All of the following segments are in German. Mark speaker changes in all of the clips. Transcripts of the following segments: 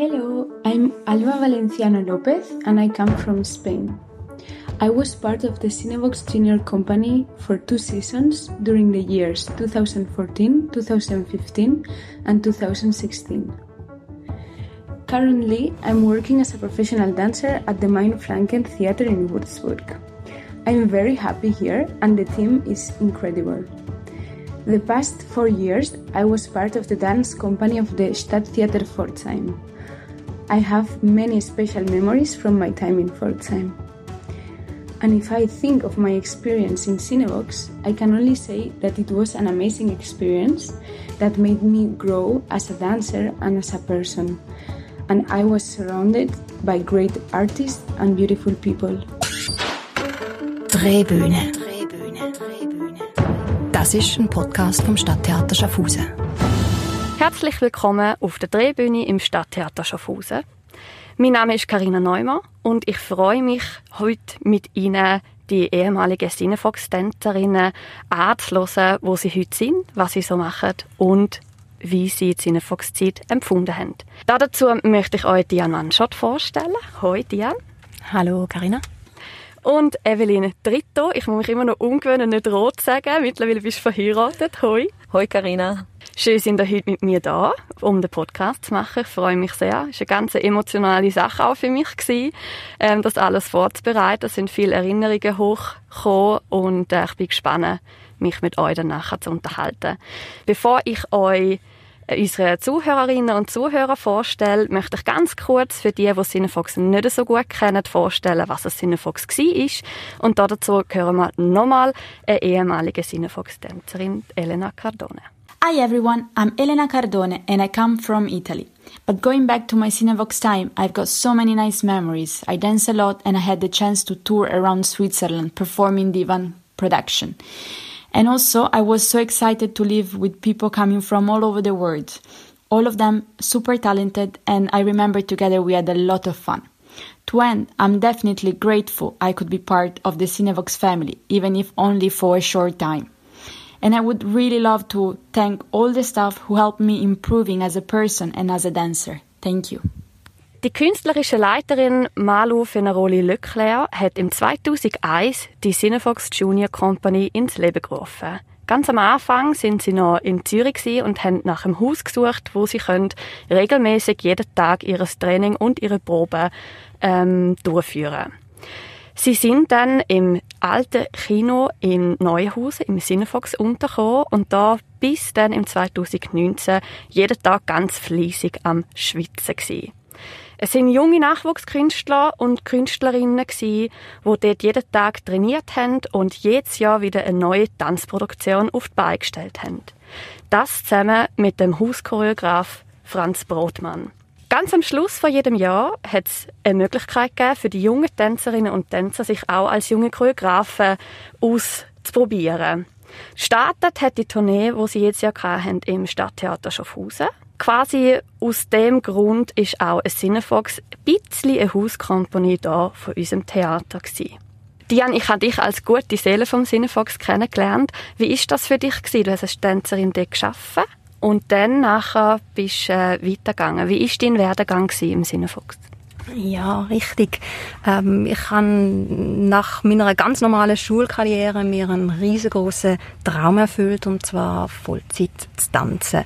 Speaker 1: Hello, I'm Alba Valenciano Lopez and I come from Spain. I was part of the Cinevox Junior Company for two seasons during the years 2014, 2015, and 2016. Currently, I'm working as a professional dancer at the Main Franken Theater in Würzburg. I'm very happy here and the team is incredible. The past four years, I was part of the dance company of the Stadttheater Pforzheim. I have many special memories from my time in Pforzheim. And if I think of my experience in Cinebox, I can only say that it was an amazing experience that made me grow as a dancer and as a person. And I was surrounded by great artists and beautiful people.
Speaker 2: Drehbühne. Das ist ein Podcast vom Stadttheater Schaffhausen.
Speaker 3: Herzlich willkommen auf der Drehbühne im Stadttheater Schaffhausen. Mein Name ist Karina Neumann und ich freue mich, heute mit Ihnen die ehemaligen Cinefox-Tänzerinnen anzuhören, wo sie heute sind, was sie so machen und wie sie die Cinefox-Zeit empfunden haben. Dazu möchte ich euch Diane Manschott vorstellen. Hoi Diane.
Speaker 2: Hallo Karina.
Speaker 3: Und Evelyn Dritto. Ich muss mich immer noch umgewöhnen, nicht rot sagen. Mittlerweile bist du verheiratet. Hoi.
Speaker 4: Hoi Karina.
Speaker 3: Schön, sind ihr heute mit mir da, um den Podcast zu machen. Ich freue mich sehr. Es war eine ganz emotionale Sache auch für mich, gewesen, ähm, das alles vorzubereiten. Es sind viele Erinnerungen hochgekommen und äh, ich bin gespannt, mich mit euch dann nachher zu unterhalten. Bevor ich euch äh, unsere Zuhörerinnen und Zuhörer vorstelle, möchte ich ganz kurz für die, die Cinefox nicht so gut kennen, vorstellen, was ein Cinefox war. Und dazu hören wir nochmal eine ehemalige Cinefox-Tänzerin, Elena Cardone.
Speaker 1: Hi everyone, I'm Elena Cardone and I come from Italy. But going back to my Cinevox time, I've got so many nice memories. I dance a lot and I had the chance to tour around Switzerland performing the Ivan production. And also, I was so excited to live with people coming from all over the world. All of them super talented, and I remember together we had a lot of fun. To end, I'm definitely grateful I could be part of the Cinevox family, even if only for a short time. And I would really love to thank all the staff who helped me improving as a person and as a dancer. Thank you.
Speaker 3: Die künstlerische Leiterin Malu Fenaroli Leclerc hat im 2001 die Cinefox Junior Company ins Leben gerufen. Ganz am Anfang sind sie noch in Zürich und haben nach einem Haus gesucht, wo sie können regelmäßig jeden Tag ihres Training und ihre Proben ähm, durchführen. Sie sind dann im alten Kino in Neuhausen im Cinefox untergekommen und da bis dann im 2019 jeden Tag ganz fließig am Schwitzen gewesen. Es sind junge Nachwuchskünstler und Künstlerinnen die dort jeden Tag trainiert haben und jedes Jahr wieder eine neue Tanzproduktion auf die Beine gestellt haben. Das zusammen mit dem Hauschoreograf Franz Brotmann. Ganz am Schluss von jedem Jahr hat es eine Möglichkeit gegeben, für die jungen Tänzerinnen und Tänzer sich auch als junge Choreografen auszuprobieren. Startet hat die Tournee, wo sie jetzt ja haben, im Stadttheater Schaffhausen. Quasi aus dem Grund ist auch ein Cinefox ein bisschen eine Hauskompanie da von unserem Theater gewesen. Diane, ich habe dich als gute Seele vom Cinefox kennengelernt. Wie ist das für dich gewesen? Du hast als Tänzerin dort gearbeitet und dann nachher bist du äh, weitergegangen. Wie ist dein Werdegang im Cinefox?
Speaker 4: Ja, richtig. Ähm, ich habe nach meiner ganz normalen Schulkarriere mir einen riesengroßen Traum erfüllt, und zwar Vollzeit zu tanzen.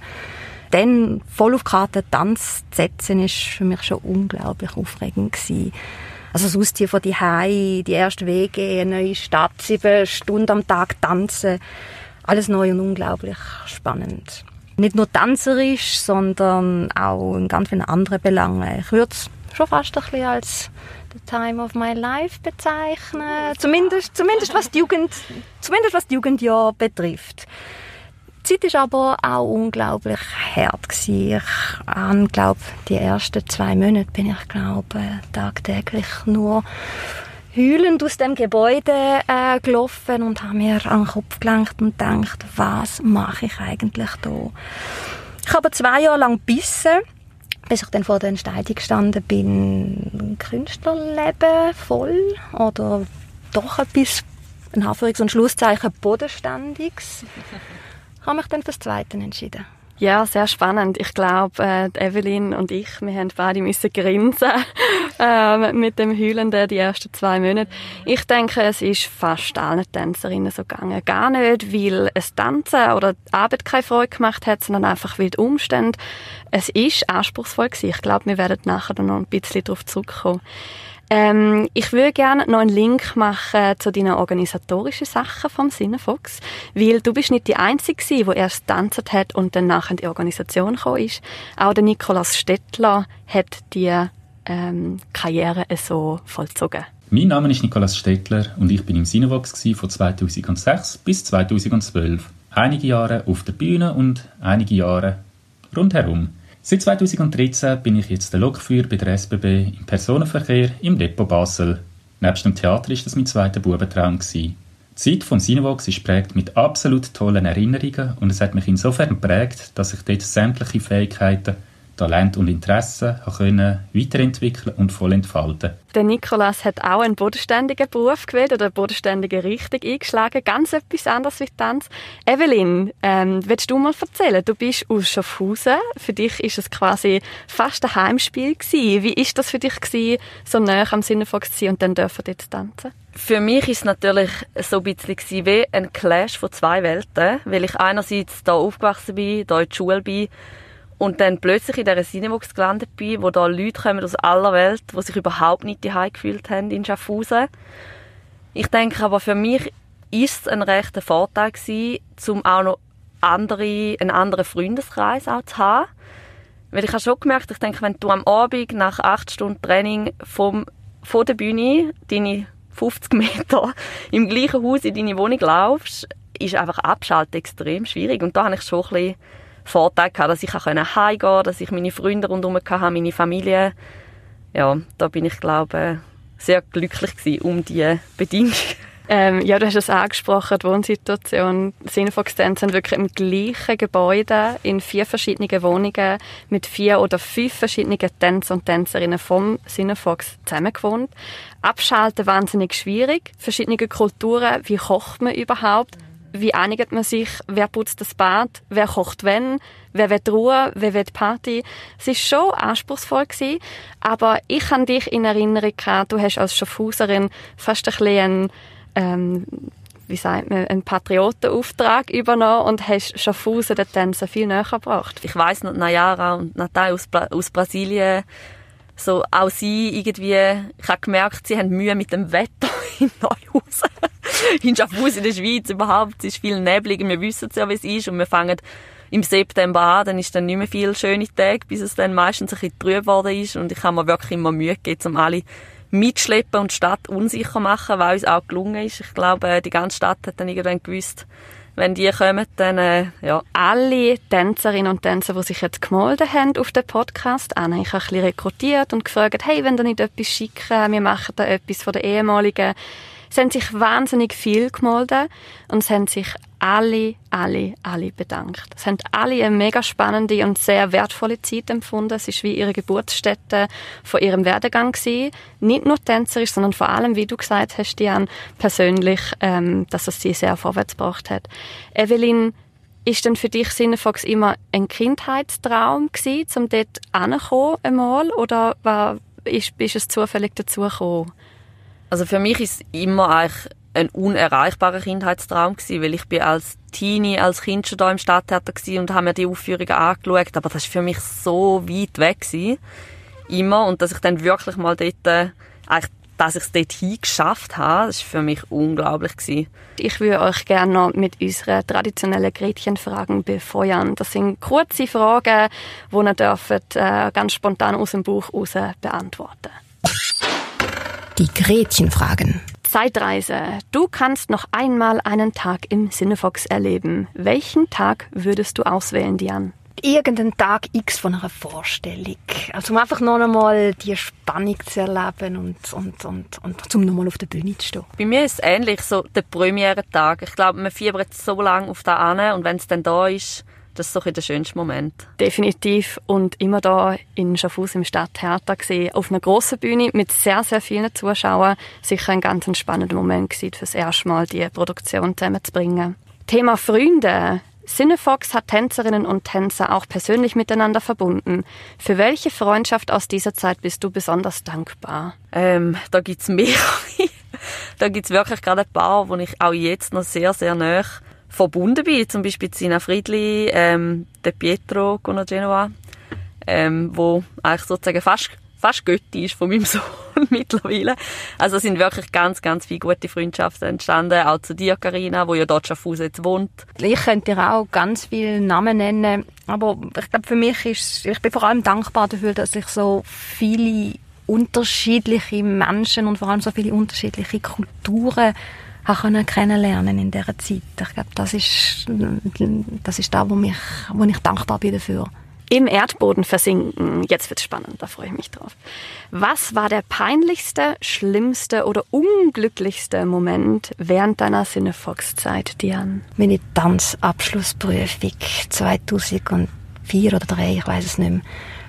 Speaker 4: Dann voll auf Karte Tanz zu setzen, ist für mich schon unglaublich aufregend gewesen. Also das Ausziehen von die die erste Wege, eine neue Stadt, sieben Stunden am Tag tanzen, alles neu und unglaublich spannend nicht nur tänzerisch, sondern auch in ganz vielen anderen Belangen. Ich würde es schon fast ein bisschen als the time of my life bezeichnen. Zumindest, zumindest was die Jugend, zumindest was die Jugendjahr betrifft. Die Zeit war aber auch unglaublich hart gewesen. Ich glaube die ersten zwei Monate bin ich, glaube tagtäglich nur heulend aus dem Gebäude äh, gelaufen und habe mir an den Kopf gelenkt und gedacht, was mache ich eigentlich da? Ich habe zwei Jahre lang bissen, bis ich dann vor der Entscheidung gestanden bin, Künstlerleben voll oder doch etwas, ein Anführungs- und Schlusszeichen, bodenständiges. Ich habe mich dann fürs Zweite entschieden.
Speaker 3: Ja, sehr spannend. Ich glaube, äh, Evelyn und ich, wir haben beide müssen grinsen äh, mit dem Heulenden die ersten zwei Monate. Ich denke, es ist fast allen Tänzerinnen so gegangen. Gar nicht, weil es Tanzen oder die Arbeit keine Freude gemacht hat, sondern einfach weil die Umstände. Es ist anspruchsvoll gewesen. Ich glaube, wir werden nachher noch ein bisschen darauf zurückkommen. Ähm, ich würde gerne noch einen Link machen zu deinen organisatorischen Sachen vom Sinnefox, weil du bist nicht die Einzige die erst tanzt hat und dann nachher in die Organisation gekommen ist. Auch der Nikolaus Stettler hat die ähm, Karriere so vollzogen.
Speaker 5: Mein Name ist Nikolaus Stettler und ich bin im Cinevox von 2006 bis 2012. Einige Jahre auf der Bühne und einige Jahre rundherum. Seit 2013 bin ich jetzt der Lokführer bei der SBB im Personenverkehr im Depot Basel. Nebst dem Theater ist das mein zweiter Bubentraum. Die Zeit vom Cinevox ist prägt mit absolut tollen Erinnerungen und es hat mich insofern geprägt, dass ich dort sämtliche Fähigkeiten Talent und Interessen können weiterentwickeln und voll entfalten.
Speaker 3: Der Nikolas hat auch einen bodenständigen Beruf gewählt oder eine bodenständige Richtung eingeschlagen. Ganz etwas anderes wie Tanz. Evelyn, ähm, willst du mal erzählen? Du bist aus Schaffhausen. Für dich ist es quasi fast ein Heimspiel gewesen. Wie ist das für dich gewesen, so näher am Sinnefox zu sein und dann dürfen dort tanzen?
Speaker 6: Für mich ist es natürlich so ein bisschen wie ein Clash von zwei Welten, weil ich einerseits da aufgewachsen bin, da in der Schule bin und dann plötzlich in dieser Cinebox gelandet bin, wo da Leute kommen aus aller Welt, die sich überhaupt nicht daheim gefühlt haben in Schaffhausen. Ich denke aber für mich ist es ein rechter Vorteil gewesen, um auch noch andere, einen anderen Freundeskreis auch zu haben. Weil ich habe schon gemerkt, ich denke, wenn du am Abend nach acht Stunden Training vom, von der Bühne deine 50 Meter im gleichen Haus in deine Wohnung laufst, ist einfach Abschalten extrem schwierig. Und da habe ich schon ein bisschen Vorteil gehabt, dass ich heimgehen konnte, dass ich meine Freunde rundherum hatte, meine Familie. Ja, da bin ich, glaube sehr glücklich gewesen um diese Bedingungen.
Speaker 3: Ähm, ja, du hast es angesprochen, die Wohnsituation. Sinfox Dance sind wirklich im gleichen Gebäude, in vier verschiedenen Wohnungen, mit vier oder fünf verschiedenen Tänzer und Tänzerinnen vom Sinfox zusammengewohnt. Abschalten wahnsinnig schwierig. Verschiedene Kulturen, wie kocht man überhaupt? Wie einigt man sich, wer putzt das Bad, wer kocht wenn, wer will Ruhe, wer will Party. Es war schon anspruchsvoll gewesen, aber ich habe dich in Erinnerung gehabt, du hast als Schaffhauserin fast ein bisschen ähm, wie sagt man, einen Patriotenauftrag übernommen und hast Schaffhausen den Tänzer viel näher gebracht.
Speaker 6: Ich weiss noch, Nayara und Natal aus, aus Brasilien, so auch sie irgendwie, ich habe gemerkt, sie haben Mühe mit dem Wetter in Neuhausen. in Schaffhausen in der Schweiz überhaupt. Es ist viel neblig, wir wissen ja, wie es ist und wir fangen im September an, dann ist dann nicht mehr viel schöne Tage, bis es dann meistens ein bisschen trüb geworden ist und ich habe mir wirklich immer Mühe gegeben, um alle mitschleppen und die Stadt unsicher machen, weil uns auch gelungen ist. Ich glaube, die ganze Stadt hat dann irgendwann gewusst, wenn die kommen, dann, äh, ja.
Speaker 3: Alle Tänzerinnen und Tänzer, die sich jetzt gemeldet haben auf den Podcast, habe ich ein bisschen rekrutiert und gefragt, hey, wenn ihr nicht etwas schicken, wir machen da etwas von der ehemaligen es haben sich wahnsinnig viel gemeldet und es haben sich alle, alle, alle bedankt. Es haben alle eine mega spannende und sehr wertvolle Zeit empfunden. Es ist wie ihre Geburtsstätte von ihrem Werdegang gewesen. Nicht nur tänzerisch, sondern vor allem, wie du gesagt hast, Diane, persönlich, ähm, dass es sie sehr vorwärts gebracht hat. Evelyn, ist denn für dich Sinnefox immer ein Kindheitstraum gewesen, um dort anzukommen einmal, oder war, ist, ist es zufällig dazu gekommen?
Speaker 6: Also für mich ist immer eigentlich ein unerreichbarer Kindheitstraum gewesen, weil ich bin als Teenie, als Kind schon da im Stadttheater gewesen und habe mir die Aufführungen angeschaut, aber das ist für mich so weit weg gewesen, immer und dass ich dann wirklich mal dort äh, eigentlich dass ich es dort hingeschafft habe, das war für mich unglaublich. Gewesen.
Speaker 3: Ich würde euch gerne noch mit unseren traditionellen Gretchenfragen befeuern. Das sind kurze Fragen, die ihr dürft, äh, ganz spontan aus dem Buch heraus beantworten
Speaker 2: die Gretchenfragen.
Speaker 3: Zeitreise. Du kannst noch einmal einen Tag im Cinefox erleben. Welchen Tag würdest du auswählen, Diane?
Speaker 4: Irgendeinen Tag X von einer Vorstellung. Also um einfach noch einmal die Spannung zu erleben und, und, und, und um noch mal auf der Bühne zu stehen.
Speaker 6: Bei mir ist es ähnlich, so der Premiere-Tag. Ich glaube, man fiebert so lange auf da an und wenn es dann da ist, das ist so der schönste Moment.
Speaker 3: Definitiv. Und immer da in Schaffhausen im Stadttheater gesehen, auf einer grossen Bühne mit sehr, sehr vielen Zuschauern. Sicher ein ganz spannender Moment gewesen, für das erste Mal die Produktion zusammenzubringen. Thema Freunde. Cinefox hat Tänzerinnen und Tänzer auch persönlich miteinander verbunden. Für welche Freundschaft aus dieser Zeit bist du besonders dankbar?
Speaker 6: Ähm, da gibt's mehrere. da gibt's wirklich gerade ein paar, wo ich auch jetzt noch sehr, sehr nah verbunden bin. Zum Beispiel Sina Friedli, ähm, der Pietro Conagenoa, ähm, wo eigentlich sozusagen fast fast Götti ist von meinem Sohn mittlerweile. Also sind wirklich ganz, ganz viele gute Freundschaften entstanden. Auch zu dir, Carina, wo ja dort schon jetzt wohnt.
Speaker 4: Ich könnte dir auch ganz viele Namen nennen. Aber ich glaube, für mich ist, ich bin vor allem dankbar dafür, dass ich so viele unterschiedliche Menschen und vor allem so viele unterschiedliche Kulturen habe kennenlernen in dieser Zeit. Ich glaube, das ist, das ist da, wo, mich, wo ich dankbar bin dafür
Speaker 3: im Erdboden versinken. Jetzt wird's spannend, da freue ich mich drauf. Was war der peinlichste, schlimmste oder unglücklichste Moment während deiner Cinefox-Zeit, Diane?
Speaker 4: Meine Tanzabschlussprüfung 2004 oder 2003, ich weiß es nicht mehr.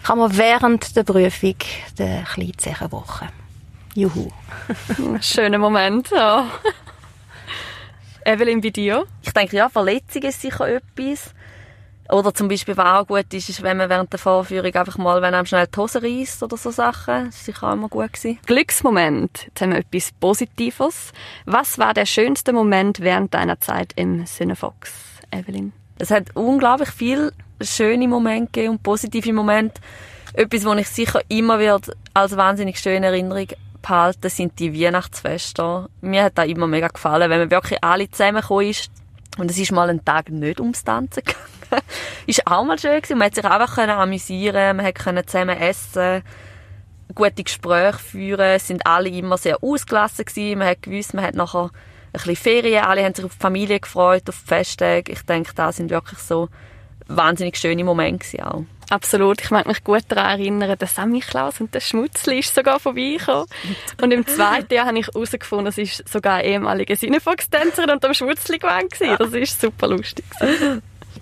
Speaker 4: Ich habe mir während der Prüfung den kleinen Woche. Juhu.
Speaker 3: Schöner Moment. Ja. Evelyn, bei dir?
Speaker 6: Ich denke, ja, Verletzung ist sicher etwas. Oder zum Beispiel, was auch gut ist, ist, wenn man während der Vorführung einfach mal, wenn einem schnell die Hose reisst oder so Sachen. Das war sicher auch immer gut. Gewesen.
Speaker 3: Glücksmoment. Jetzt haben wir etwas Positives. Was war der schönste Moment während deiner Zeit im Cinefox, Evelyn?
Speaker 6: Es hat unglaublich viele schöne Momente gegeben und positive Momente. Etwas, was ich sicher immer wird als wahnsinnig schöne Erinnerung behalten, sind die Weihnachtsfeste. Mir hat das immer mega gefallen, wenn man wirklich alle zusammengekommen ist. Und es ist mal ein Tag nicht ums Tanzen gegangen ist auch mal schön gewesen. Man hat sich einfach können amüsieren, man hat können zusammen essen, gute Gespräche führen, es sind alle immer sehr ausgelassen gewesen. Man hat gewusst, man hat nachher ein bisschen Ferien, alle haben sich auf die Familie gefreut, auf die Festtage. Ich denke, das sind wirklich so wahnsinnig schöne Momente auch.
Speaker 3: Absolut. Ich mag mich gut daran erinnern, der Sammy Klaus und der Schmutzli ist sogar vorbeigekommen. Und im zweiten Jahr habe ich herausgefunden, es ist sogar eine ehemalige Cinefox-Tänzerin und am Schmutzli gewesen. Das ist super lustig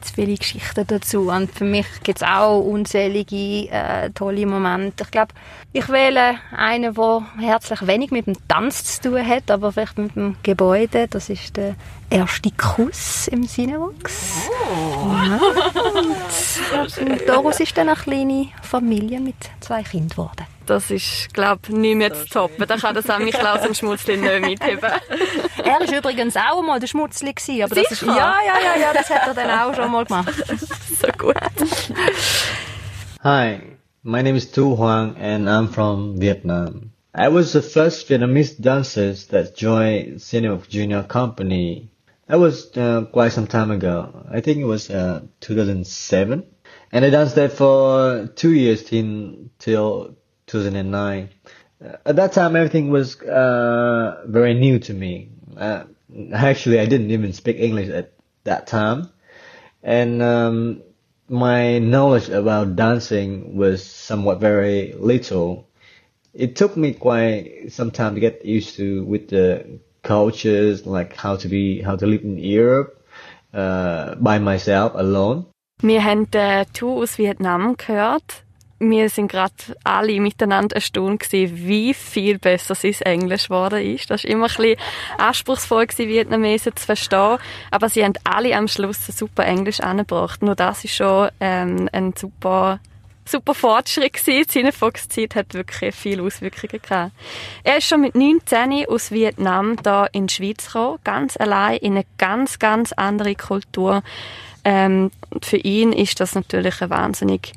Speaker 4: zu viele Geschichten dazu. Und für mich gibt es auch unzählige äh, tolle Momente. Ich glaube, ich wähle einen, der herzlich wenig mit dem Tanz zu tun hat, aber vielleicht mit dem Gebäude. Das ist der erste Kuss im Cinevox. Oh. Ja. Und daraus ist dann eine kleine Familie mit zwei Kindern geworden.
Speaker 3: Das ist, glaube ich, nicht mehr zu toppen. Da kann der Sammy Klaus und Schmutzli nicht mitheben.
Speaker 4: er war übrigens auch mal der Schmutzli. Aber das ist, ja, ja, ja, ja, das hat er dann auch schon mal gemacht.
Speaker 3: so gut.
Speaker 7: Hi, my name is Tu Huang and I'm from Vietnam. I was the first Vietnamese dancer that joined Cinework Junior Company. That was uh, quite some time ago. I think it was uh, 2007. And I danced there for two years till 2009. Uh, at that time, everything was uh, very new to me. Uh, actually, I didn't even speak English at that time, and um, my knowledge about dancing was somewhat very little. It took me quite some time to get used to with the cultures, like how to be, how to live in Europe uh, by myself alone.
Speaker 3: Wir haben äh, Tu aus Vietnam gehört. wir sind gerade alle miteinander erstaunt gewesen, wie viel besser sein Englisch geworden ist. Das war immer ein bisschen anspruchsvoll gewesen, Vietnamesen zu verstehen. Aber sie haben alle am Schluss ein super Englisch angebracht. Nur das ist schon ähm, ein super super Fortschritt gewesen. Seine Fox-Zeit hat wirklich viele Auswirkungen gehabt. Er ist schon mit 19 aus Vietnam da in die Schweiz gekommen, ganz allein in eine ganz, ganz andere Kultur. Ähm, für ihn ist das natürlich eine wahnsinnig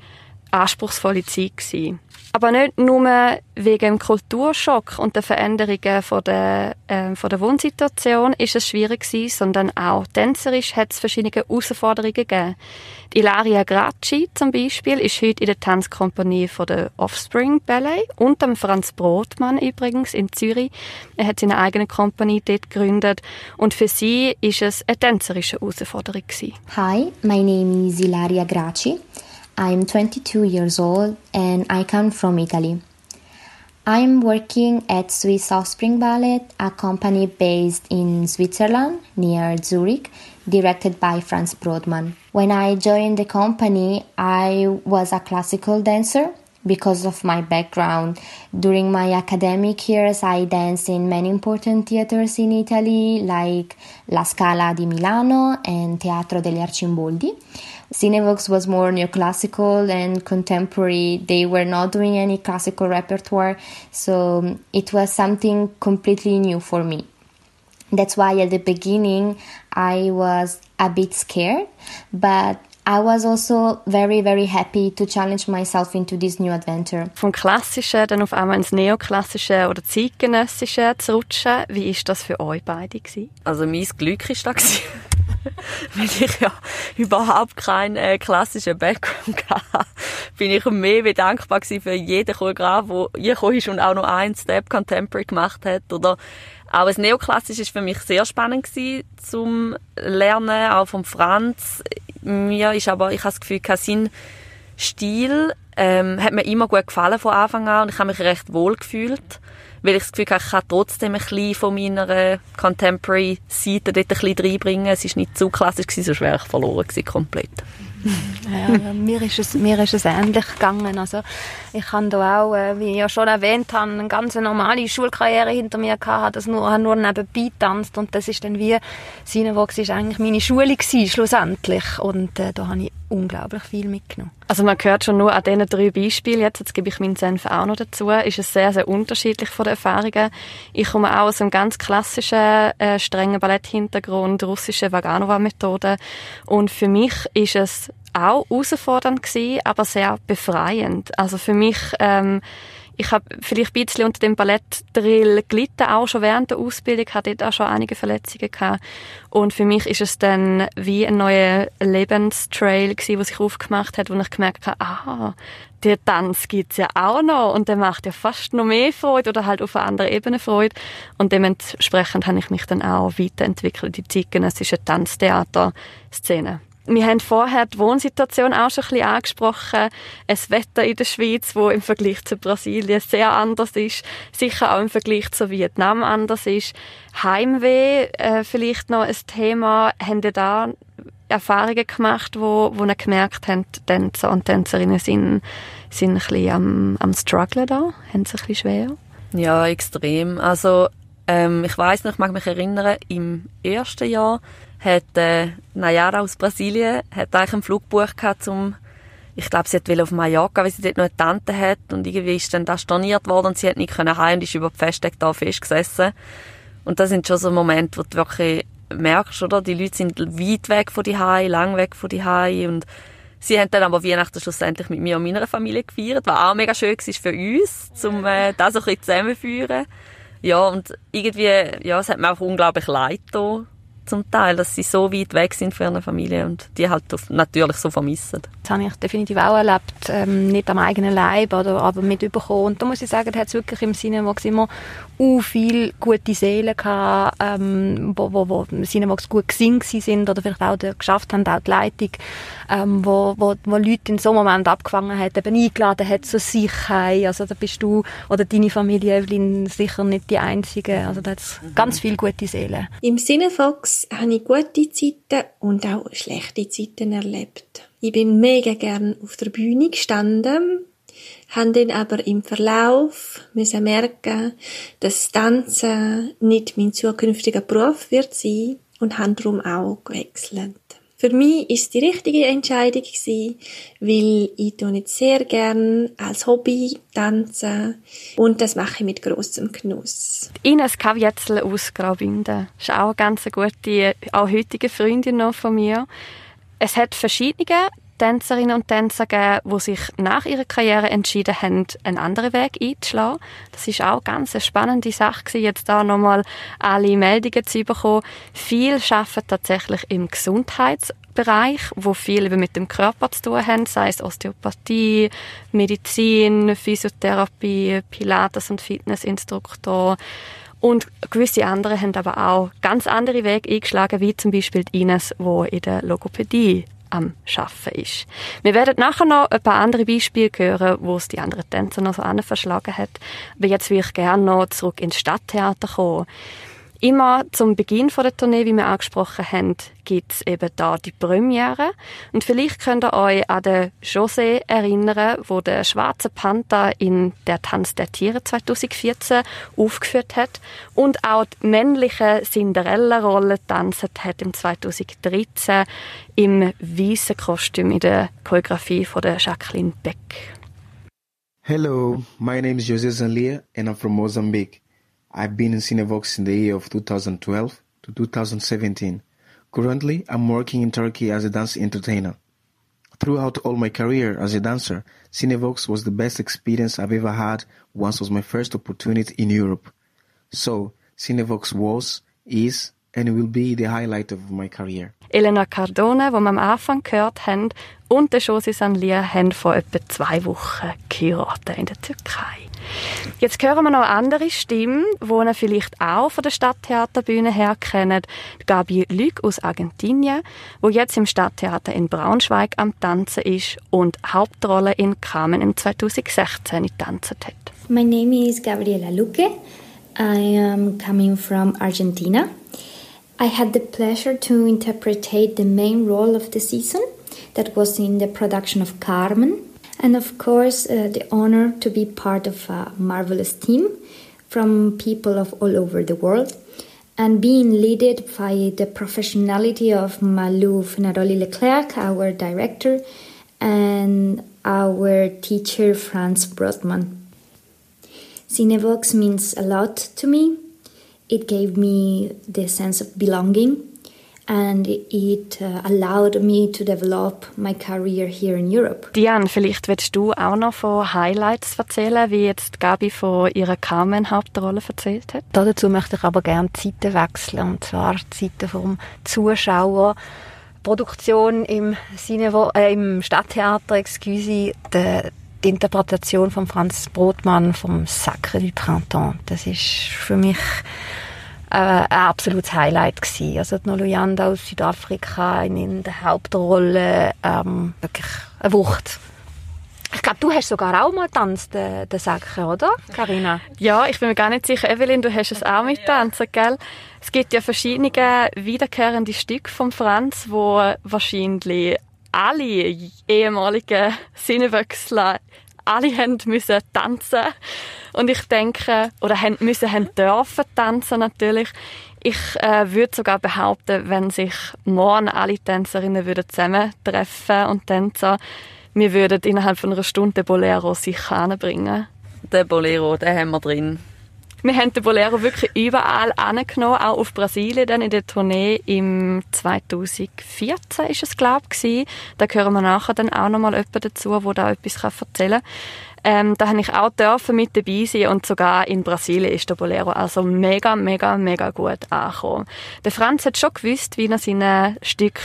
Speaker 3: anspruchsvolle Zeit gewesen. Aber nicht nur wegen dem Kulturschock und der Veränderungen von der, äh, von der Wohnsituation ist es schwierig gewesen, sondern auch tänzerisch hat es verschiedene Herausforderungen gegeben. Die Ilaria Gracci zum Beispiel ist heute in der Tanzkompanie von der Offspring Ballet und dem Franz Brotmann übrigens in Zürich. Er hat seine eigene Kompanie dort gegründet und für sie ist es eine tänzerische Herausforderung gewesen.
Speaker 8: Hi, my name is Ilaria Gracci. I'm 22 years old and I come from Italy. I'm working at Swiss Offspring Ballet, a company based in Switzerland near Zurich, directed by Franz Brodmann. When I joined the company, I was a classical dancer because of my background. During my academic years, I danced in many important theaters in Italy, like La Scala di Milano and Teatro degli Arcimboldi. Cinevox was more neoclassical and contemporary. They were not doing any classical repertoire, so it was something completely new for me. That's why at the beginning I was a bit scared, but I was also very, very happy to challenge myself into this new adventure.
Speaker 3: Vom Klassischen dann auf einmal ins Neoklassische oder Zeitgenössische zu rutschen, wie ist das für euch beide gewesen?
Speaker 6: Also mein Glück ist da weil ich ja überhaupt keinen äh, klassischen Background hatte, bin ich mehr wie dankbar gewesen für jeden Choreograf, der hier ist und auch noch einen Step Contemporary gemacht hat oder auch das Neoklassisch ist für mich sehr spannend gewesen zum Lernen, auch vom Franz. Mir ist aber, ich habe das Gefühl, sein Stil ähm, hat mir immer gut gefallen von Anfang an und ich habe mich recht wohl gefühlt weil ich das Gefühl habe, ich kann trotzdem ein bisschen von meiner Contemporary-Seite dort ein bisschen reinbringen. Es war nicht zu klassisch, sonst wäre ich verloren gewesen, komplett.
Speaker 4: Ja, mir, ist es, mir ist es ähnlich gegangen. Also, ich habe da auch, äh, wie ich ja schon erwähnt habe, eine ganz normale Schulkarriere hinter mir gehabt, das nur, habe nur nebenbei getanzt und das ist dann wie, Cinevox ist eigentlich meine Schule gewesen, schlussendlich. Und äh, da habe ich unglaublich viel mitgenommen.
Speaker 3: Also man hört schon nur an diesen drei Beispielen, jetzt, jetzt gebe ich meinen Senf auch noch dazu, ist es sehr, sehr unterschiedlich von den Erfahrungen. Ich komme auch aus einem ganz klassischen, äh, strengen Balletthintergrund, russische Vaganova-Methode und für mich ist es auch herausfordernd gewesen, aber sehr befreiend. Also für mich ähm, ich habe vielleicht ein bisschen unter dem Ballettdrill gelitten, auch schon während der Ausbildung, hatte dort auch schon einige Verletzungen gehabt. Und für mich ist es dann wie ein neuer Lebenstrail gewesen, was sich aufgemacht hat, wo ich gemerkt habe, aha, der Tanz gibt's ja auch noch und der macht ja fast noch mehr Freude oder halt auf einer anderen Ebene Freude. Und dementsprechend habe ich mich dann auch weiterentwickelt, die zeitgenössische Tanztheater-Szene. Wir haben vorher die Wohnsituation auch schon ein bisschen angesprochen. Es Wetter in der Schweiz, wo im Vergleich zu Brasilien sehr anders ist, sicher auch im Vergleich zu Vietnam anders ist. Heimweh, äh, vielleicht noch ein Thema. Haben ihr da Erfahrungen gemacht, wo, wo ihr gemerkt habt, Tänzer und Tänzerinnen sind, sind ein bisschen am, am Strugglen da? Haben sie ein bisschen schwer?
Speaker 6: Ja, extrem. Also, ähm, ich weiß noch, ich mag mich erinnern, im ersten Jahr hat äh, Nayara aus Brasilien hat eigentlich einen Flug gebucht gehabt, zum ich glaube, sie wollte auf Mallorca, weil sie dort noch eine Tante hat und irgendwie ist dann da storniert worden und sie hat nicht können heim und ist über die Festtage da festgesessen. Und das sind schon so Momente, wo du wirklich merkst, oder? Die Leute sind weit weg von die Hai, lang weg von die Hai und sie haben dann aber Weihnachten schlussendlich mit mir und meiner Familie gefeiert, was auch mega schön war für uns, um äh, das ein bisschen zusammenzuführen. Ja, und irgendwie, ja, es hat mir auch unglaublich leid getan, zum Teil, dass sie so weit weg sind von ihrer Familie und die halt natürlich so vermissen.
Speaker 4: Das habe ich definitiv auch erlebt, ähm, nicht am eigenen Leib, oder, aber mit überkommen. Und da muss ich sagen, da hat es wirklich im Sinne, wo immer uh, viel gute Seelen gehabt, ähm, wo, wo, wo wo gut gesehen sind oder vielleicht auch geschafft haben, auch die Leitung, ähm, wo, wo, wo Leute in so einem Moment abgefangen hat, eben eingeladen hat zu sich heim. Also da bist du oder deine Familie, Evelyn, sicher nicht die Einzige. Also da hat es mhm. ganz viele gute Seelen.
Speaker 9: Im Cinefox habe ich gute Zeiten und auch schlechte Zeiten erlebt. Ich bin mega gern auf der Bühne gestanden, haben dann aber im Verlauf müssen merken, dass Tanzen nicht mein zukünftiger Beruf wird sein und haben darum auch gewechselt. Für mich ist die richtige Entscheidung gewesen, weil ich nicht sehr gern als Hobby tanzen und das mache ich mit großem Genuss.
Speaker 3: Ines Kavietzel aus Graubünden ist auch eine ganz gute, auch heutige Freundin noch von mir. Es hat verschiedene Tänzerinnen und Tänzer gegeben, die sich nach ihrer Karriere entschieden haben, einen anderen Weg einzuschlagen. Das ist auch ganz eine spannende Sache jetzt da nochmal alle Meldungen zu bekommen. Viele arbeiten tatsächlich im Gesundheitsbereich, wo viel mit dem Körper zu tun haben, sei es Osteopathie, Medizin, Physiotherapie, Pilates- und Fitnessinstruktor. Und gewisse andere haben aber auch ganz andere Wege eingeschlagen, wie zum Beispiel Ines, wo in der Logopädie am Schaffen ist. Wir werden nachher noch ein paar andere Beispiele hören, wo es die anderen Tänzer noch so verschlagen hat. Aber jetzt würde ich gerne noch zurück ins Stadttheater kommen. Immer zum Beginn der Tournee, wie wir angesprochen haben, gibt es eben da die Premiere. Und vielleicht könnt ihr euch an den José erinnern, wo der Schwarze Panther in Der Tanz der Tiere 2014 aufgeführt hat und auch die männliche Cinderella-Rolle tanzt hat im 2013 im weißen Kostüm in der Choreografie von der Jacqueline Beck.
Speaker 10: Hello, my name is José Zanlia and I'm from Mozambique. I've been in Cinevox in the year of 2012 to 2017. Currently, I'm working in Turkey as a dance entertainer. Throughout all my career as a dancer, Cinevox was the best experience I've ever had once was my first opportunity in Europe. So, Cinevox was, is, and will be the highlight of my career.
Speaker 3: Elena Cardone, die wir am Anfang gehört haben, und der Josi Sanlia haben vor etwa zwei Wochen geheiratet in der Türkei. Jetzt hören wir noch andere Stimmen, die ihr vielleicht auch von der Stadttheaterbühne her kennt. Gabi Lüg aus Argentinien, wo jetzt im Stadttheater in Braunschweig am Tanzen ist und Hauptrolle in Carmen im 2016 getanzt hat.
Speaker 11: My name is Gabriela Luque. I am coming from Argentina. I had the pleasure to interpret the main role of the season that was in the production of Carmen and of course uh, the honor to be part of a marvelous team from people of all over the world and being led by the professionality of Malou Fenaroli Leclerc, our director, and our teacher Franz Brotman. Cinevox means a lot to me. It gave me the sense of belonging and it uh, allowed me to develop my career here in Europe.
Speaker 3: Diane, vielleicht willst du auch noch von Highlights erzählen, wie jetzt Gabi von ihrer Carmen-Hauptrolle erzählt hat?
Speaker 4: Dazu möchte ich aber gerne die Seiten wechseln, und zwar die Seite vom Zuschauer. Produktion im, Cine, äh, im Stadttheater, excuse, die, die Interpretation von Franz Brotmann vom Sacre du Printemps. Das ist für mich äh, ein absolutes Highlight gewesen. Also die Noluyanda aus Südafrika in, in der Hauptrolle, ähm, wirklich eine Wucht. Ich glaube, du hast sogar auch mal tanzt, den, den Säcken, oder, Karina?
Speaker 3: Ja, ich bin mir gar nicht sicher. Evelyn, du hast es auch mit tanzen, gell? Es gibt ja verschiedene wiederkehrende Stücke von Franz, wo wahrscheinlich alle ehemaligen Sinnewechsler alle haben müssen tanzen. Und ich denke oder haben müssen haben dürfen tanzen natürlich. Ich äh, würde sogar behaupten wenn sich morgen alle Tänzerinnen würden zusammentreffen und tanzen wir würden innerhalb von einer Stunde Bolero sicher anbringen.
Speaker 6: Den Bolero den haben wir drin
Speaker 3: wir haben den Bolero wirklich überall angenommen, auch auf Brasilien, dann in der Tournee im 2014 ist es, glaube ich. Da hören wir nachher dann auch noch mal jemanden dazu, der da etwas erzählen kann. Ähm, da habe ich auch dürfen mit dabei sein und sogar in Brasilien ist der Bolero also mega, mega, mega gut angekommen. Der Franz hat schon gewusst, wie er seine Stück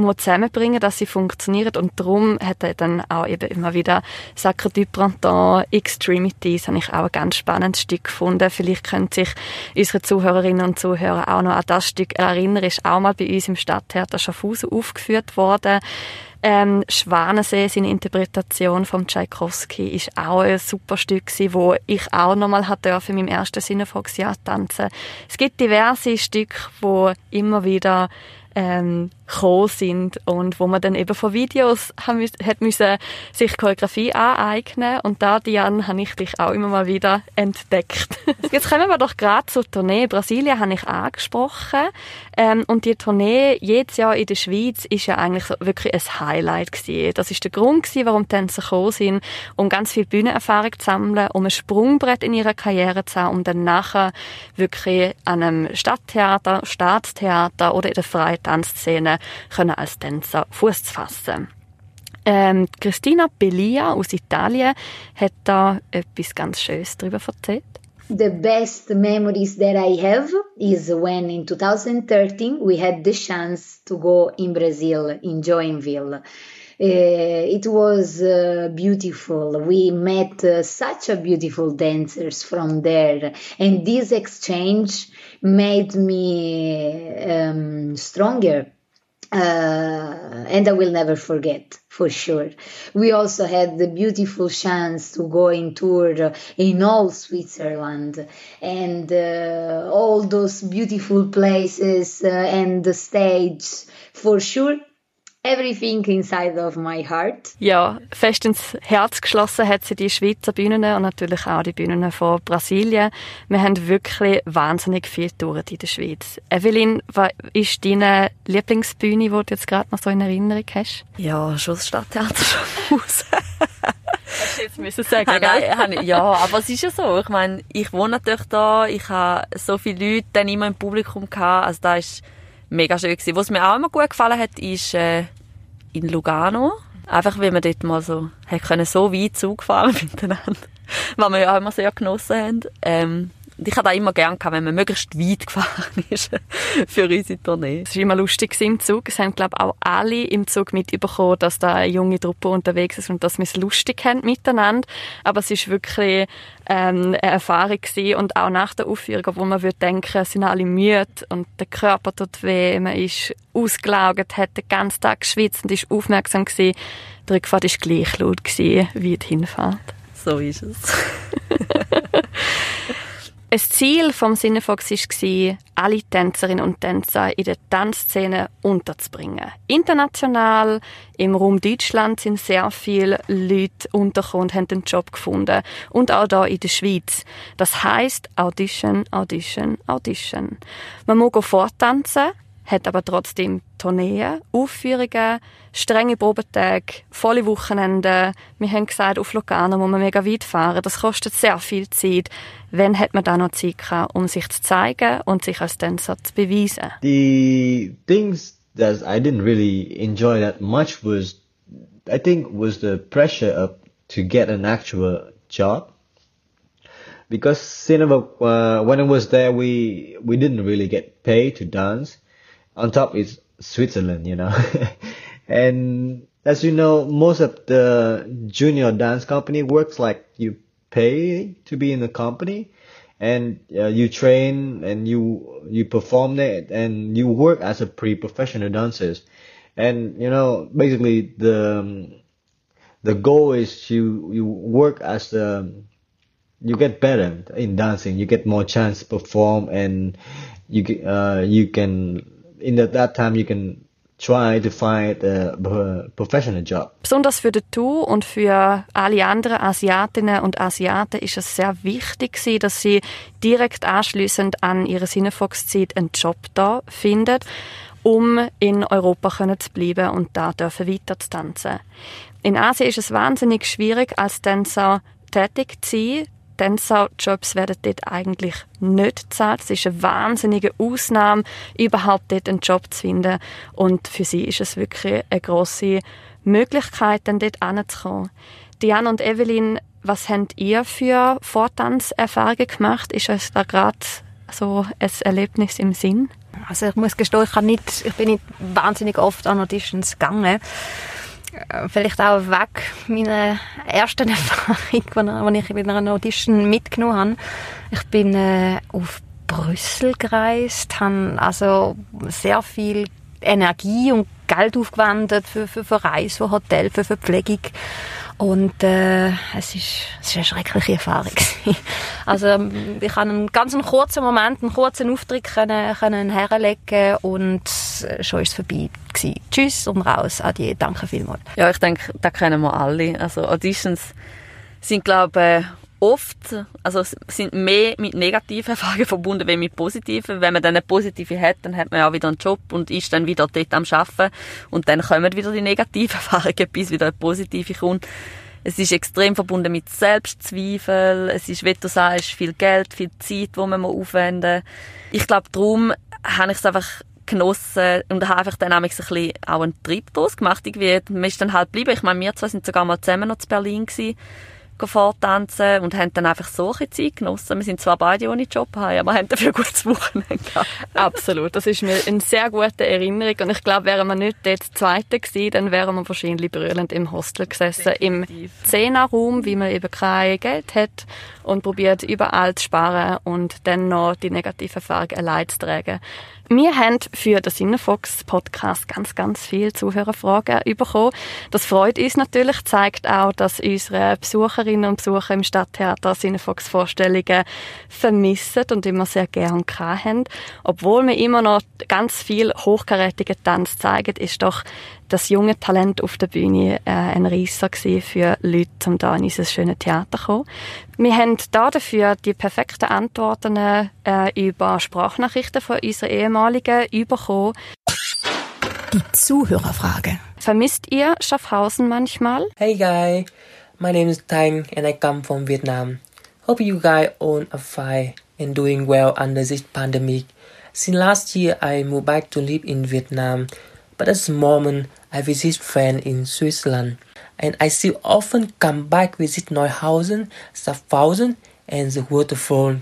Speaker 3: muss zusammenbringen, dass sie funktionieren und darum hat er dann auch eben immer wieder Sacre du Printemps, Extremities, habe ich auch ein ganz spannendes Stück gefunden. Vielleicht können sich unsere Zuhörerinnen und Zuhörer auch noch an das Stück erinnern, ist auch mal bei uns im Stadttheater Schaffhausen aufgeführt worden. Ähm, Schwanensee, seine Interpretation von Tchaikovsky, ist auch ein super Stück gewesen, wo ich auch nochmal hat dürfen in meinem ersten Sinnefox-Jahr tanzen. Es gibt diverse Stücke, wo immer wieder ähm, gekommen sind und wo man dann eben von Videos haben, hat müssen sich Choreografie aneignen und da, Diane, habe ich dich auch immer mal wieder entdeckt. Jetzt kommen wir doch gerade zur Tournee. Brasilien habe ich angesprochen ähm, und die Tournee jedes Jahr in der Schweiz ist ja eigentlich so wirklich ein Highlight gewesen. Das ist der Grund gewesen, warum die Tänzer gekommen sind, um ganz viel Bühnenerfahrung zu sammeln, um ein Sprungbrett in ihrer Karriere zu haben, um dann nachher wirklich an einem Stadttheater, Staatstheater oder in der Tanzszene können als Tänzer Fuß zu fassen. Ähm, Christina Bellia aus Italien hat da etwas ganz Schönes darüber erzählt.
Speaker 12: The best memories that I have is when in 2013 we had the chance to go in Brazil, in Joinville. Uh, it was uh, beautiful. We met uh, such a beautiful dancers from there, and this exchange made me um, stronger uh, and I will never forget for sure. We also had the beautiful chance to go in tour in all Switzerland and uh, all those beautiful places uh, and the stage for sure everything inside of my heart.
Speaker 3: Ja, fest ins Herz geschlossen hat sie die Schweizer Bühnen und natürlich auch die Bühnen von Brasilien. Wir haben wirklich wahnsinnig viel Touren in der Schweiz. Evelyn, was ist deine Lieblingsbühne, die du jetzt gerade noch so in Erinnerung hast?
Speaker 6: Ja, schon das Stadttheater Schaffhaus.
Speaker 3: Hast du jetzt müssen sagen,
Speaker 6: gell? ja, aber es ist ja so. Ich meine, ich wohne natürlich da, ich habe so viele Leute dann immer im Publikum gehabt, also da ist mega schön gewesen. Was mir auch immer gut gefallen hat, ist äh, in Lugano. Einfach, weil wir dort mal so, können so weit zugefahren miteinander. Was wir ja auch immer sehr genossen haben. Ähm, ich hatte auch immer gerne gehabt, wenn man möglichst weit gefahren ist für unsere Tournee.
Speaker 3: Es war immer lustig im Zug. Es haben, glaube ich, auch alle im Zug mitbekommen, dass da eine junge Truppe unterwegs ist und dass wir es lustig haben miteinander. Aber es ist wirklich ähm, eine Erfahrung gewesen. und auch nach der Aufführung, wo man würde denken, sind alle müde und der Körper tut weh, man ist ausgelaugt, hat den ganzen Tag geschwitzt und ist aufmerksam gewesen. Die Rückfahrt war gleich laut gewesen, wie die Hinfahrt.
Speaker 6: So ist es.
Speaker 3: Ein Ziel vom Cinefox war, alle Tänzerinnen und Tänzer in der Tanzszene unterzubringen. International, im Raum Deutschland sind sehr viele Leute untergekommen und haben einen Job gefunden. Und auch hier in der Schweiz. Das heisst Audition, Audition, Audition. Man muss vortanzen, hat aber trotzdem Tourneen, Aufführungen, strenge Probetage, volle Wochenende. Wir haben gesagt, auf Lugano muss man mega weit fahren. Das kostet sehr viel Zeit. Wann hat man da noch Zeit gehabt, um sich zu zeigen und sich als Tänzer zu beweisen?
Speaker 7: The things that I didn't really enjoy that much was, I think, was the pressure of to get an actual job. Because cinema, uh, when I was there, we we didn't really get paid to dance. On top is Switzerland, you know. and as you know, most of the junior dance company works like you pay to be in the company and uh, you train and you you perform it and you work as a pre-professional dancers and you know basically the um, the goal is you you work as the you get better in dancing you get more chance to perform and you uh, you can in the, that time you can try to find a professional job.
Speaker 3: Besonders für Tu und für alle anderen Asiatinnen und Asiaten ist es sehr wichtig dass sie direkt anschließend an ihre Cinefox-Zeit einen Job da finden, um in Europa zu bleiben und da dürfen weiter zu tanzen. In Asien ist es wahnsinnig schwierig, als Tänzer tätig zu sein, Tänzerjobs werden dort eigentlich nicht gezahlt. Es ist eine wahnsinnige Ausnahme, überhaupt dort einen Job zu finden. Und für sie ist es wirklich eine grosse Möglichkeit, dann dort hinzukommen. Diane und Evelyn, was habt ihr für Vortanzerfahrungen gemacht? Ist euch da gerade so ein Erlebnis im Sinn?
Speaker 4: Also ich muss gestehen, ich, nicht, ich bin nicht wahnsinnig oft an Auditions gegangen. Äh, vielleicht auch weg meiner ersten Erfahrung, die ich bei einer Audition mitgenommen habe. Ich bin äh, auf Brüssel gereist, habe also sehr viel Energie und Geld aufgewendet für, für, für Reise, für Hotel, für Verpflegung. Und äh, es, ist, es ist eine schreckliche Erfahrung. also ich habe einen ganz kurzen Moment, einen kurzen Auftritt können, können herlegen und schon ist es vorbei gewesen. Tschüss und raus. Adieu. Danke vielmals.
Speaker 6: Ja, ich denke, da kennen wir alle. Also Auditions sind, glaube ich, oft, also sind mehr mit negativen Erfahrungen verbunden, als mit positiven. Wenn man dann eine positive hat, dann hat man auch wieder einen Job und ist dann wieder dort am Arbeiten. Und dann kommen wieder die negativen Erfahrungen, bis wieder eine positive kommt. Es ist extrem verbunden mit Selbstzweifel. Es ist, wie du sagst, viel Geld, viel Zeit, wo man aufwenden muss. Ich glaube, darum habe ich es einfach genossen und habe einfach dann ein bisschen auch einen Trip draus gemacht. Irgendwie, man ist dann halt geblieben. Ich meine, wir zwei sind sogar mal zusammen noch zu Berlin gewesen vortanzen und haben dann einfach so eine Zeit genossen. Wir sind zwar beide ohne Job, aber haben dafür ein gutes Wochenende gehabt.
Speaker 3: Absolut, das ist mir eine sehr gute Erinnerung und ich glaube, wären wir nicht dort Zweite gewesen, dann wären wir wahrscheinlich brüllend im Hostel gesessen, Definitiv. im Zehnerraum, wie man eben kein Geld hat und probiert überall zu sparen und dann noch die negative Erfahrung allein zu tragen. Wir haben für den Sinnefox Podcast ganz, ganz viele Zuhörerfragen bekommen. Das freut uns natürlich, zeigt auch, dass unsere Besucherinnen und Besucher im Stadttheater Sinnefox Vorstellungen vermissen und immer sehr gerne haben. Obwohl wir immer noch ganz viel hochkarätigen Tanz zeigen, ist doch das junge Talent auf der Bühne äh, ein Reisser für Leute, um da in unser schönes Theater zu kommen. Wir haben da dafür die perfekten Antworten äh, über Sprachnachrichten von unseren ehemaligen bekommen.
Speaker 2: Die Zuhörerfrage.
Speaker 3: Vermisst ihr Schaffhausen manchmal?
Speaker 13: Hey guys, my name is Tang and I come from Vietnam. Hope you guys all are fine and doing well under this pandemic. Since last year I moved back to live in Vietnam, but at the moment I visit friends in Switzerland, and I still often come back visit Neuhausen, Schaffhausen, and the waterfall.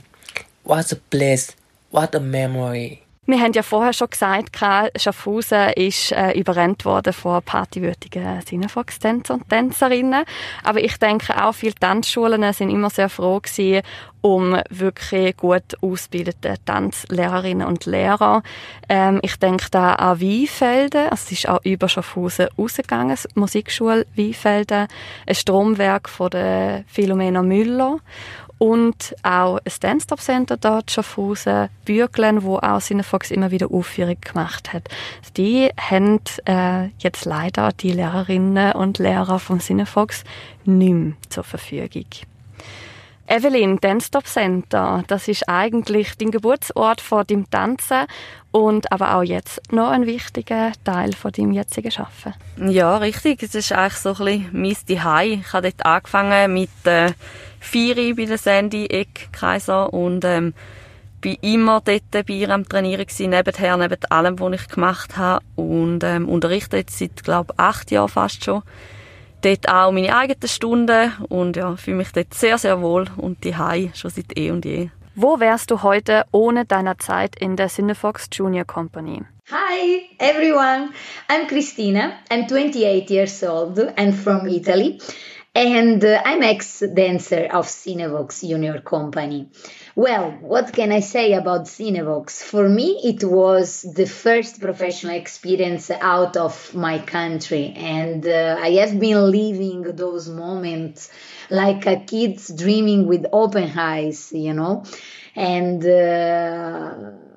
Speaker 13: What a place! What a memory!
Speaker 3: Wir haben ja vorher schon gesagt, Schaffhausen ist äh, überrennt worden von partywütigen Sinnefox-Tänzer und Tänzerinnen. Aber ich denke auch viele Tanzschulen sind immer sehr froh gewesen, um wirklich gut ausgebildete Tanzlehrerinnen und Lehrer. Ähm, ich denke da an Weinfelden, also es ist auch über Schaffhausen rausgegangen, Musikschule Weinfelden, ein Stromwerk von der Philomena Müller und auch ein Dance-Stop Center dort Schaffhausen, Bürglen, wo auch Cinefox immer wieder Aufführungen gemacht hat. Die haben äh, jetzt leider die Lehrerinnen und Lehrer von Cinefox nicht mehr zur Verfügung. Evelyn, Dance Stop Center, das ist eigentlich dein Geburtsort von deinem Tanzen und aber auch jetzt noch ein wichtiger Teil von deinem jetzigen Arbeiten.
Speaker 6: Ja, richtig. Es ist eigentlich so ein bisschen mein Zuhause. Ich habe dort angefangen mit äh, Vieri bei der Sandy Eck Kaiser und ähm, bin immer dort bei ihr am Trainieren gewesen, nebenher, neben allem, was ich gemacht habe und ähm, unterrichte jetzt seit, glaube acht Jahren fast schon dort auch meine eigenen Stunden und ja, fühle mich dort sehr, sehr wohl und die schon seit eh und je.
Speaker 3: Wo wärst du heute ohne deiner Zeit in der Cinefox Junior Company?
Speaker 12: Hi everyone, I'm Cristina. I'm 28 years old and from Italy. And uh, I'm ex-dancer of Cinevox Junior Company. Well, what can I say about Cinevox? For me, it was the first professional experience out of my country, and uh, I have been living those moments like a kid's dreaming with open eyes, you know, and. Uh,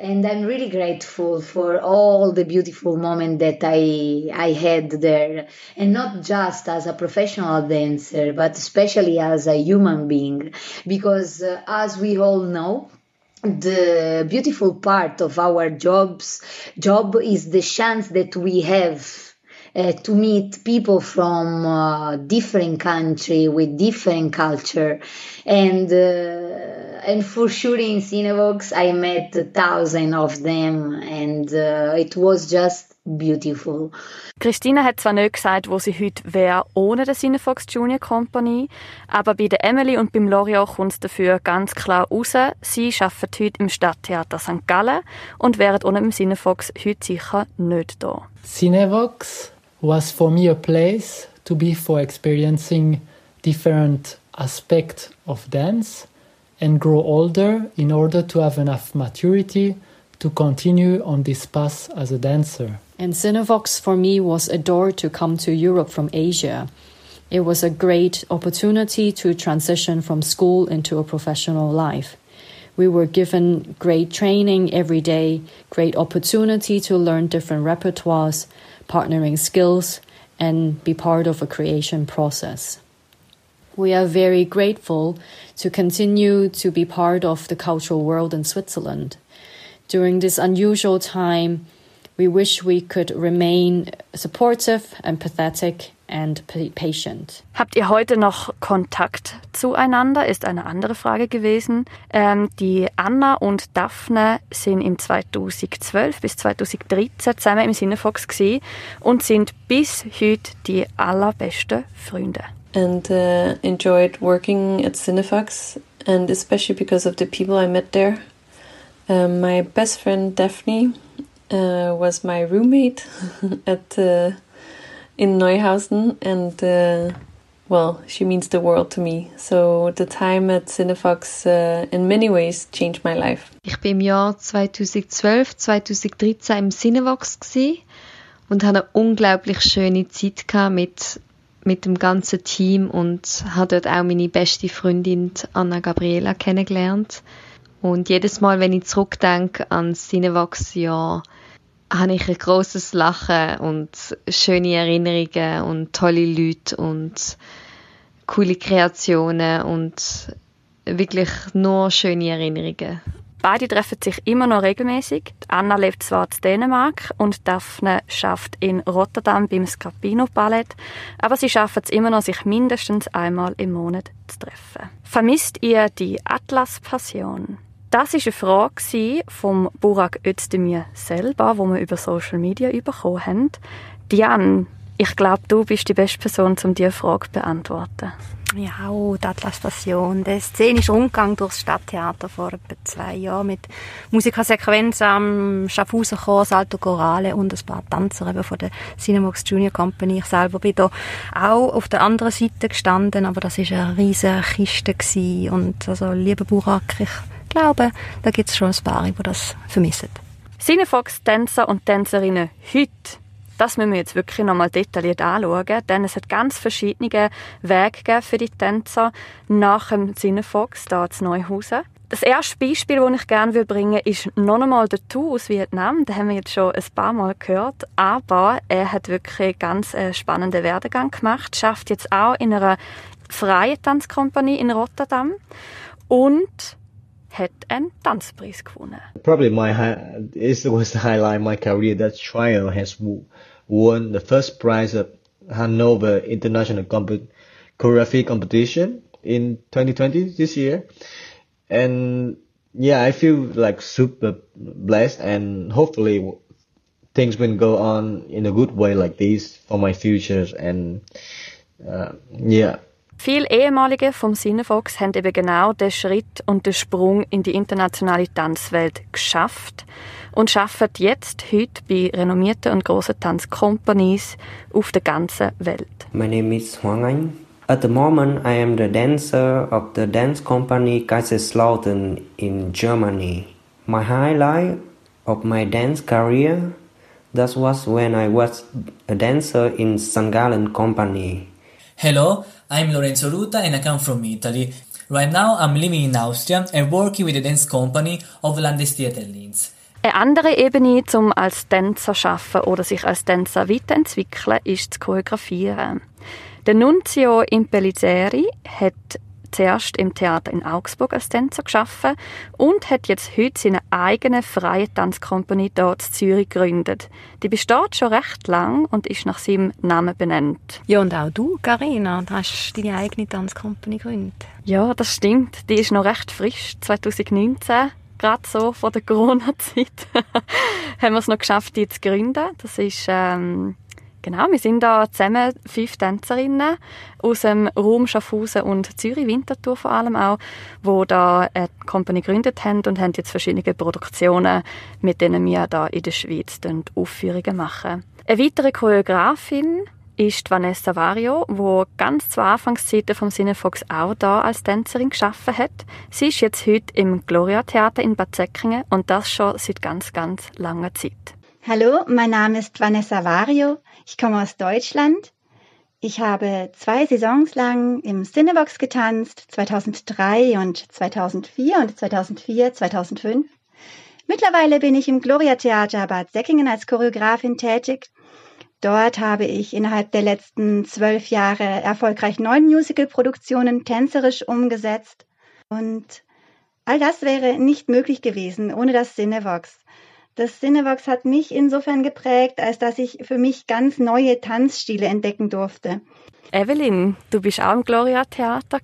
Speaker 12: and I'm really grateful for all the beautiful moments that I I had there, and not just as a professional dancer, but especially as a human being, because uh, as we all know, the beautiful part of our jobs job is the chance that we have uh, to meet people from uh, different country with different culture. And uh, and for sure in Cinevox I met a thousand of them and uh, it was just beautiful.
Speaker 3: Christina hat zwar nicht gesagt, wo sie heute wäre ohne den Cinefox Junior Company, aber bei der Emily und beim L'Oreal kommt es dafür ganz klar raus. Sie arbeiten heute im Stadttheater St. Gallen und wären ohne den Cinefox heute sicher nicht da.
Speaker 14: Cinevox was for me a place to be for experiencing different aspects of dance and grow older in order to have enough maturity to continue on this path as a dancer.
Speaker 15: And Cinevox for me was a door to come to Europe from Asia. It was a great opportunity to transition from school into a professional life. We were given great training every day, great opportunity to learn different repertoires, partnering skills, and be part of a creation process. We are very grateful to continue to be part of the cultural world in Switzerland. During this unusual time, we wish we could remain supportive, empathetic, and patient.
Speaker 3: Habt ihr heute noch Kontakt zueinander? Ist eine andere Frage gewesen. Ähm, die Anna und Daphne sind im 2012 bis 2013 zusammen im Cinefox und sind bis heute die allerbesten Freunde.
Speaker 16: And uh, enjoyed working at Cinefox and especially because of the people I met there. Um, my best friend Daphne uh, was my roommate at uh, in Neuhausen, and uh, well, she means the world to me. So the time at Cinefox uh, in many ways changed my life.
Speaker 17: Ich bin im Jahr 2012, 2013 im Cinevox und hatte eine unglaublich schöne Zeit mit mit dem ganzen Team und habe dort auch meine beste Freundin Anna Gabriela kennengelernt. Und jedes Mal, wenn ich zurückdenke an das Cinevox-Jahr, habe ich ein großes Lachen und schöne Erinnerungen und tolle Leute und coole Kreationen und wirklich nur schöne Erinnerungen.
Speaker 3: Beide treffen sich immer noch regelmäßig. Anna lebt zwar in Dänemark und Daphne schafft in Rotterdam beim Scapino Ballett, aber sie schaffen es immer noch, sich mindestens einmal im Monat zu treffen. Vermisst ihr die Atlas-Passion? Das ist eine Frage vom Burak Özdemir selber, wo wir über Social Media bekommen haben. Diane, ich glaube, du bist die beste Person, um diese Frage zu beantworten.
Speaker 4: Ja, oh, die Atlas-Passion. Der szenische Rundgang durchs Stadttheater vor etwa zwei Jahren mit Musikersequenz am Schaffhauser Chor, Salto Chorale und ein paar Tänzer eben von der Cinemax Junior Company. Ich selber bin da auch auf der anderen Seite gestanden, aber das ist eine riesige Kiste gewesen. und also, lieber Burak, ich glaube, da gibt es schon ein paar, die das vermissen.
Speaker 3: Cinefox-Tänzer und Tänzerinnen heute das müssen wir jetzt wirklich nochmal detailliert anschauen, denn es hat ganz verschiedene Wege für die Tänzer nach dem Cinefox hier zu Neuhausen. Das erste Beispiel, das ich gerne bringen will, ist noch einmal der Tu aus Vietnam. Den haben wir jetzt schon ein paar Mal gehört. Aber er hat wirklich einen ganz äh, spannenden Werdegang gemacht. Schafft jetzt auch in einer freien Tanzkompanie in Rotterdam. Und hat einen Tanzpreis gewonnen.
Speaker 7: Probably my it was the highlight of my career. That trial has won the first prize at Hanover International Comp- Choreography Competition in 2020 this year. And yeah, I feel like super blessed and hopefully things will go on in a good way like this for my futures and uh, yeah.
Speaker 3: Viele ehemalige vom Cinefox haben eben genau den Schritt und den Sprung in die internationale Tanzwelt geschafft und arbeiten jetzt heute bei renommierten und grossen Tanzcompanies auf der ganzen Welt.
Speaker 18: My name is Huang Anh. At the moment, I am the dancer of the dance company Kaiserslautern in Germany. My highlight of my dance career that was when I was a dancer in St. Gallen Company.
Speaker 19: Hello, I'm Lorenzo Ruta and I come from Italy. Right now I'm living in Austria and working with the dance company of Landestheater Linz.
Speaker 3: Eine andere Ebene, um als Tänzer zu arbeiten oder sich als Tänzer weiterentwickeln, ist das Choreografieren. Der Nunzio Impellizzeri hat zuerst im Theater in Augsburg als Tänzer geschaffen und hat jetzt heute seine eigene freie Tanzkompanie dort in Zürich gegründet. Die besteht schon recht lang und ist nach seinem Namen benannt.
Speaker 4: Ja, und auch du, Carina, hast deine eigene Tanzkompanie gegründet.
Speaker 3: Ja, das stimmt. Die ist noch recht frisch, 2019 gerade so vor der Corona-Zeit, haben wir es noch geschafft, die zu gründen. Das ist, ähm, genau, wir sind da zusammen fünf Tänzerinnen aus dem Raum Schaffhausen und Zürich, Winterthur vor allem auch, wo da eine Company gegründet haben und haben jetzt verschiedene Produktionen, mit denen wir da in der Schweiz Aufführungen machen. Eine weitere Choreografin ist Vanessa Vario, wo ganz zu Anfangszeiten vom Cinefox auch da als Tänzerin geschaffen hat. Sie ist jetzt heute im Gloria Theater in Bad Säckingen und das schon seit ganz, ganz langer Zeit.
Speaker 20: Hallo, mein Name ist Vanessa Vario. Ich komme aus Deutschland. Ich habe zwei Saisons lang im Cinebox getanzt, 2003 und 2004 und 2004, 2005. Mittlerweile bin ich im Gloria Theater Bad Säckingen als Choreografin tätig Dort habe ich innerhalb der letzten zwölf Jahre erfolgreich neun Musical-Produktionen tänzerisch umgesetzt. Und all das wäre nicht möglich gewesen ohne das Cinevox. Das Cinevox hat mich insofern geprägt, als dass ich für mich ganz neue Tanzstile entdecken durfte.
Speaker 3: Evelyn, du bist auch im Gloria Theater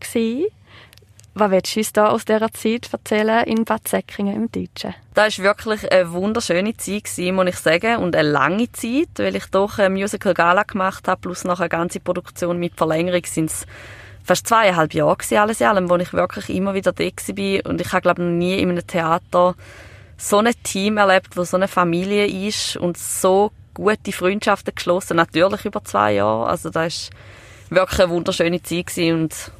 Speaker 3: was willst du uns da aus dieser Zeit erzählen in Bad Säckingen im Deutschen?
Speaker 6: Das war wirklich eine wunderschöne Zeit, muss ich sagen, und eine lange Zeit, weil ich doch eine Musical Gala gemacht habe, plus noch eine ganze Produktion mit Verlängerung sind es fast zweieinhalb Jahre gewesen, alles in allem, wo ich wirklich immer wieder da war und ich habe, glaube ich, noch nie in einem Theater so ein Team erlebt, wo so eine Familie ist und so gute Freundschaften geschlossen, natürlich über zwei Jahre, also das ist wirklich eine wunderschöne Zeit und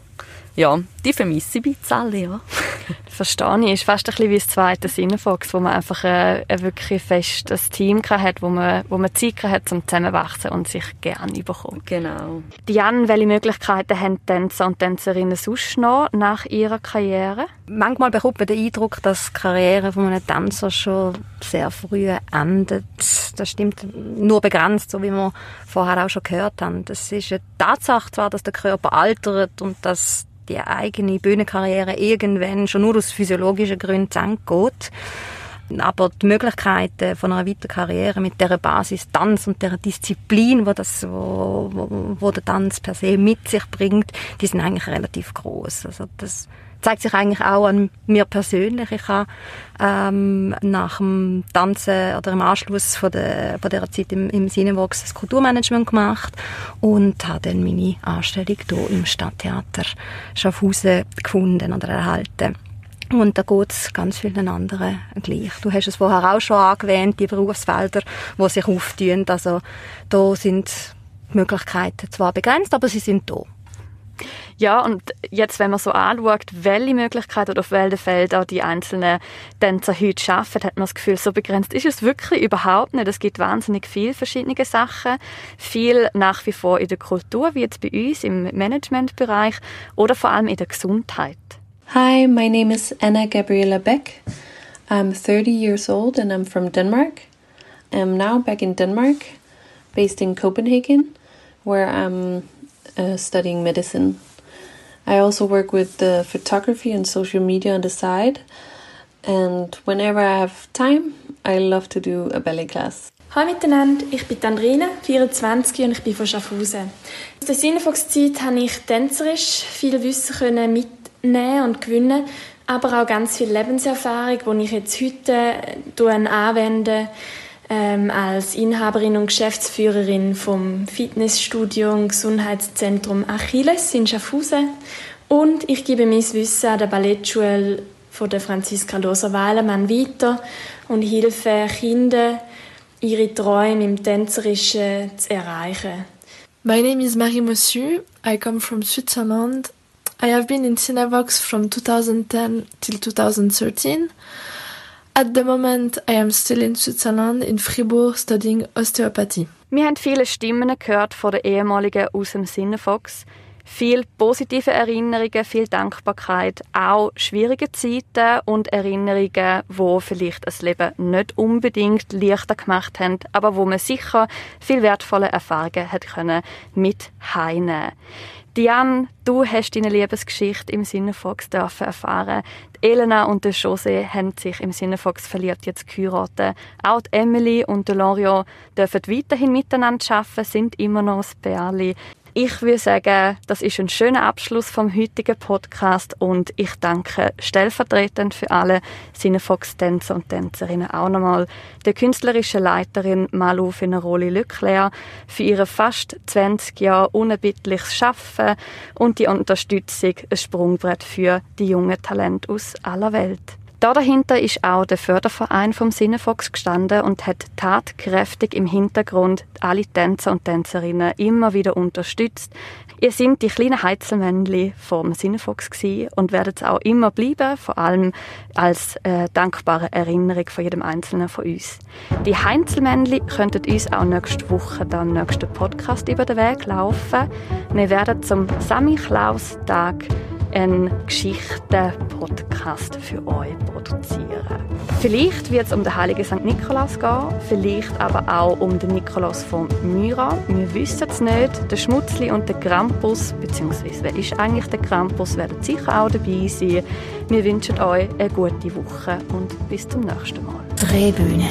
Speaker 6: ja, die vermisse ich ein bisschen alle, ja.
Speaker 3: Verstehe ich. Ist fast ein bisschen wie das zweite Cinefox, wo man einfach ein, ein wirklich festes Team hat, wo man, wo man Zeit hat, um zusammenwachsen und sich gerne überkommen.
Speaker 6: Genau.
Speaker 3: Diane, welche Möglichkeiten haben Tänzer und Tänzerinnen sonst noch nach ihrer Karriere?
Speaker 4: Manchmal bekommt man den Eindruck, dass die Karriere von einem Tänzer schon sehr früh endet. Das stimmt nur begrenzt, so wie wir vorher auch schon gehört haben. Das ist eine Tatsache zwar, dass der Körper altert und dass die eigene Bühnenkarriere irgendwann schon nur aus physiologischen Gründen zu Ende geht. Aber die Möglichkeiten von einer weiteren Karriere mit der Basis Tanz und der Disziplin, wo, das, wo, wo, wo der Tanz per se mit sich bringt, die sind eigentlich relativ groß. Also das zeigt sich eigentlich auch an mir persönlich. Ich habe ähm, nach dem Tanzen oder im Anschluss von der, von der Zeit im, im Cinevox das Kulturmanagement gemacht und habe dann meine Anstellung hier im Stadttheater Schaffhausen gefunden oder erhalten. Und da geht es ganz vielen anderen gleich. Du hast es vorher auch schon angewähnt, die Berufsfelder, die sich auftun. Also da sind die Möglichkeiten zwar begrenzt, aber sie sind da.
Speaker 3: Ja, und jetzt, wenn man so anschaut, welche Möglichkeiten oder auf welchen Feldern die einzelnen Tänzer heute arbeiten, hat man das Gefühl, so begrenzt ist es wirklich überhaupt nicht. Es gibt wahnsinnig viele verschiedene Sachen. Viel nach wie vor in der Kultur, wie jetzt bei uns im Managementbereich oder vor allem in der Gesundheit.
Speaker 16: Hi, my name is Anna Gabriela Beck. I'm 30 years old and I'm from Denmark. I'm now back in Denmark, based in Copenhagen, where I'm uh, studying medicine. I also work with the photography and social media on the side. And whenever I have time, I love to do a ballet class.
Speaker 21: Hallo miteinander, ich bin Andrina, 24 und ich bin von Schaffhausen. Aus der Cinefox-Zeit habe ich tänzerisch viel Wissen können mitnehmen und gewinnen, aber auch ganz viel Lebenserfahrung, die ich jetzt heute äh, anwende ähm, als Inhaberin und Geschäftsführerin vom Fitnessstudio und Gesundheitszentrum Achilles in Schaffhausen. Und ich gebe mein Wissen an der Ballettschule von der Franziska Loser-Weilemann weiter und helfe Kindern, ihre Träume im Tänzerischen zu erreichen.
Speaker 22: My name is Marie Mossu. I come from Switzerland. I have been in Cinavox from 2010 till 2013. At the moment, I am still in Switzerland, in Fribourg, studying osteopathy.
Speaker 3: Wir haben viele Stimmen gehört von den ehemaligen aus dem Sinnefox. Viel positive Erinnerungen, viel Dankbarkeit, auch schwierige Zeiten und Erinnerungen, wo vielleicht das Leben nicht unbedingt leichter gemacht haben, aber wo man sicher viel wertvolle Erfahrungen hat können mit heine. Diane, du hast deine Liebesgeschichte im Sinnefox dürfen erfahren. Die Elena und der José haben sich im Sinnefox verliebt jetzt geheiratet. Auch die Emily und der Loriot dürfen weiterhin miteinander arbeiten, sind immer noch das Pärli. Ich würde sagen, das ist ein schöner Abschluss vom heutigen Podcast und ich danke stellvertretend für alle Cinefox-Tänzer und Tänzerinnen auch nochmal der künstlerischen Leiterin Malu Feneroli Leclerc für ihre fast 20 Jahre unerbittliches Schaffen und die Unterstützung, ein Sprungbrett für die jungen Talente aus aller Welt. Da dahinter ist auch der Förderverein vom Sinnefox gestanden und hat tatkräftig im Hintergrund alle Tänzer und Tänzerinnen immer wieder unterstützt. Ihr sind die kleinen Heizelmännchen vom Sinnefox und werden es auch immer bleiben, vor allem als äh, dankbare Erinnerung von jedem Einzelnen von uns. Die Heinzelmännchen könnten uns auch nächste Woche dann im nächsten Podcast über den Weg laufen. Wir werden zum Samichlaus-Tag einen Geschichten-Podcast für euch produzieren. Vielleicht wird es um den heiligen St. Nikolaus gehen, vielleicht aber auch um den Nikolaus von Myra. Wir wissen es nicht. Der Schmutzli und der Krampus, beziehungsweise wer ist eigentlich der Krampus, werden sicher auch dabei sein. Wir wünschen euch eine gute Woche und bis zum nächsten Mal.
Speaker 2: Drehbühne.